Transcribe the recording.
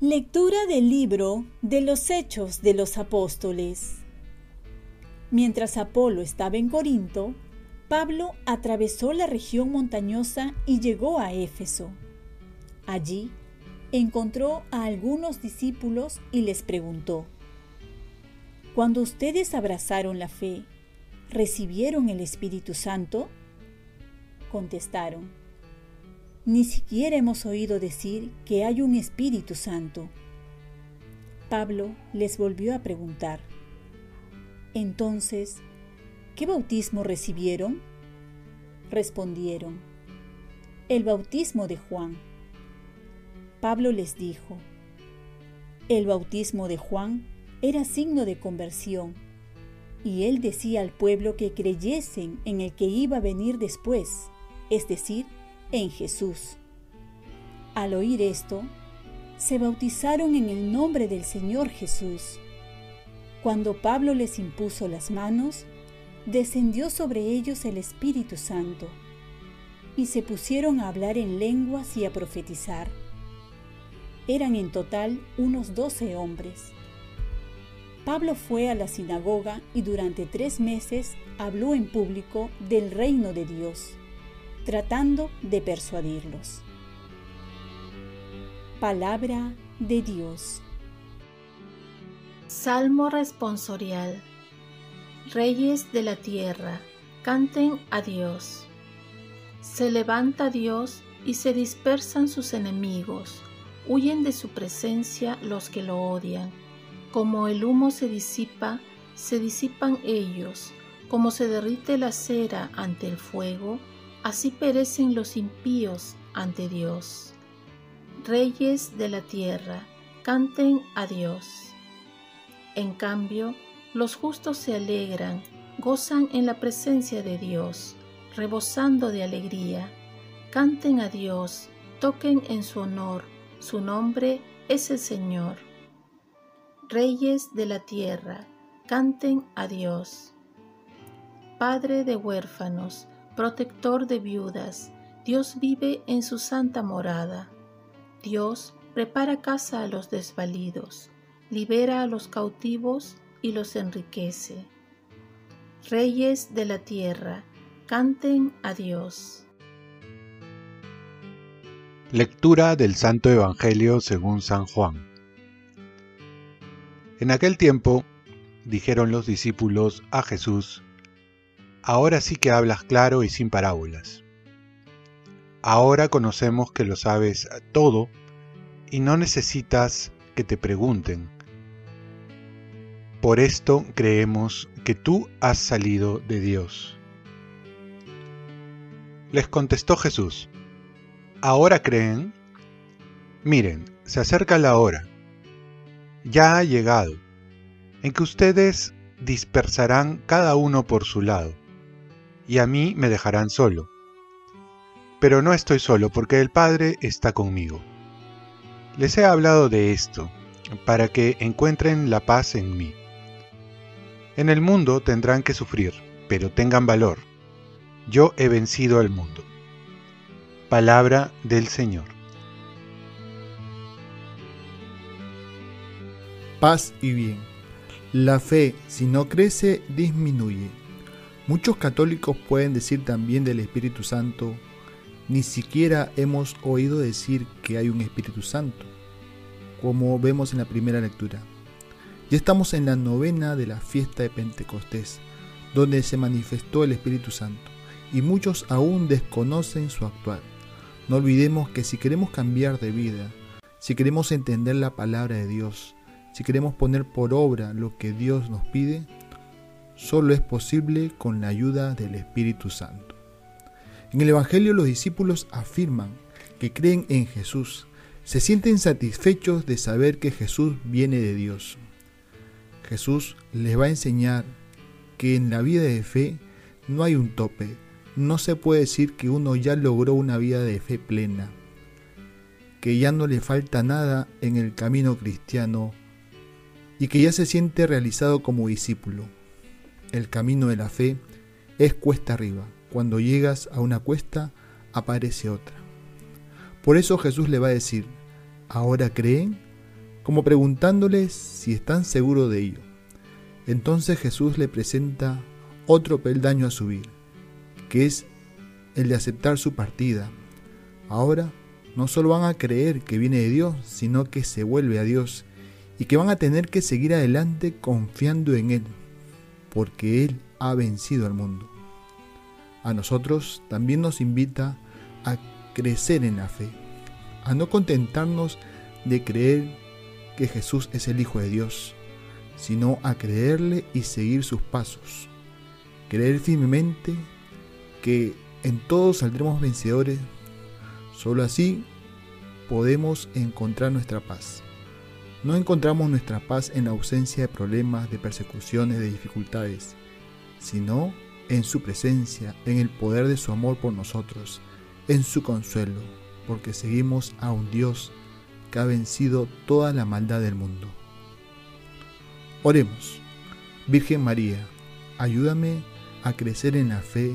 Lectura del libro de los Hechos de los Apóstoles. Mientras Apolo estaba en Corinto, Pablo atravesó la región montañosa y llegó a Éfeso. Allí encontró a algunos discípulos y les preguntó, Cuando ustedes abrazaron la fe, ¿recibieron el Espíritu Santo? Contestaron, Ni siquiera hemos oído decir que hay un Espíritu Santo. Pablo les volvió a preguntar, Entonces, ¿qué bautismo recibieron? Respondieron, el bautismo de Juan. Pablo les dijo, el bautismo de Juan era signo de conversión, y él decía al pueblo que creyesen en el que iba a venir después, es decir, en Jesús. Al oír esto, se bautizaron en el nombre del Señor Jesús. Cuando Pablo les impuso las manos, descendió sobre ellos el Espíritu Santo, y se pusieron a hablar en lenguas y a profetizar. Eran en total unos doce hombres. Pablo fue a la sinagoga y durante tres meses habló en público del reino de Dios, tratando de persuadirlos. Palabra de Dios. Salmo responsorial. Reyes de la tierra, canten a Dios. Se levanta Dios y se dispersan sus enemigos, huyen de su presencia los que lo odian. Como el humo se disipa, se disipan ellos, como se derrite la cera ante el fuego, así perecen los impíos ante Dios. Reyes de la tierra, canten a Dios. En cambio, los justos se alegran, gozan en la presencia de Dios, rebosando de alegría. Canten a Dios, toquen en su honor, su nombre es el Señor. Reyes de la tierra, canten a Dios. Padre de huérfanos, protector de viudas, Dios vive en su santa morada. Dios prepara casa a los desvalidos, libera a los cautivos y los enriquece. Reyes de la tierra, canten a Dios. Lectura del Santo Evangelio según San Juan. En aquel tiempo dijeron los discípulos a Jesús, Ahora sí que hablas claro y sin parábolas. Ahora conocemos que lo sabes todo y no necesitas que te pregunten. Por esto creemos que tú has salido de Dios. Les contestó Jesús, ¿ahora creen? Miren, se acerca la hora, ya ha llegado, en que ustedes dispersarán cada uno por su lado, y a mí me dejarán solo. Pero no estoy solo porque el Padre está conmigo. Les he hablado de esto, para que encuentren la paz en mí. En el mundo tendrán que sufrir, pero tengan valor. Yo he vencido al mundo. Palabra del Señor. Paz y bien. La fe, si no crece, disminuye. Muchos católicos pueden decir también del Espíritu Santo, ni siquiera hemos oído decir que hay un Espíritu Santo, como vemos en la primera lectura. Ya estamos en la novena de la fiesta de Pentecostés, donde se manifestó el Espíritu Santo, y muchos aún desconocen su actual. No olvidemos que si queremos cambiar de vida, si queremos entender la palabra de Dios, si queremos poner por obra lo que Dios nos pide, solo es posible con la ayuda del Espíritu Santo. En el Evangelio los discípulos afirman que creen en Jesús, se sienten satisfechos de saber que Jesús viene de Dios. Jesús les va a enseñar que en la vida de fe no hay un tope. No se puede decir que uno ya logró una vida de fe plena, que ya no le falta nada en el camino cristiano y que ya se siente realizado como discípulo. El camino de la fe es cuesta arriba. Cuando llegas a una cuesta, aparece otra. Por eso Jesús le va a decir, ¿ahora creen? Como preguntándoles si están seguros de ello. Entonces Jesús le presenta otro peldaño a subir, que es el de aceptar su partida. Ahora no solo van a creer que viene de Dios, sino que se vuelve a Dios y que van a tener que seguir adelante confiando en Él, porque Él ha vencido al mundo. A nosotros también nos invita a crecer en la fe, a no contentarnos de creer que Jesús es el Hijo de Dios, sino a creerle y seguir sus pasos. Creer firmemente que en todos saldremos vencedores. Solo así podemos encontrar nuestra paz. No encontramos nuestra paz en la ausencia de problemas, de persecuciones, de dificultades, sino en su presencia, en el poder de su amor por nosotros, en su consuelo, porque seguimos a un Dios que ha vencido toda la maldad del mundo. Oremos. Virgen María, ayúdame a crecer en la fe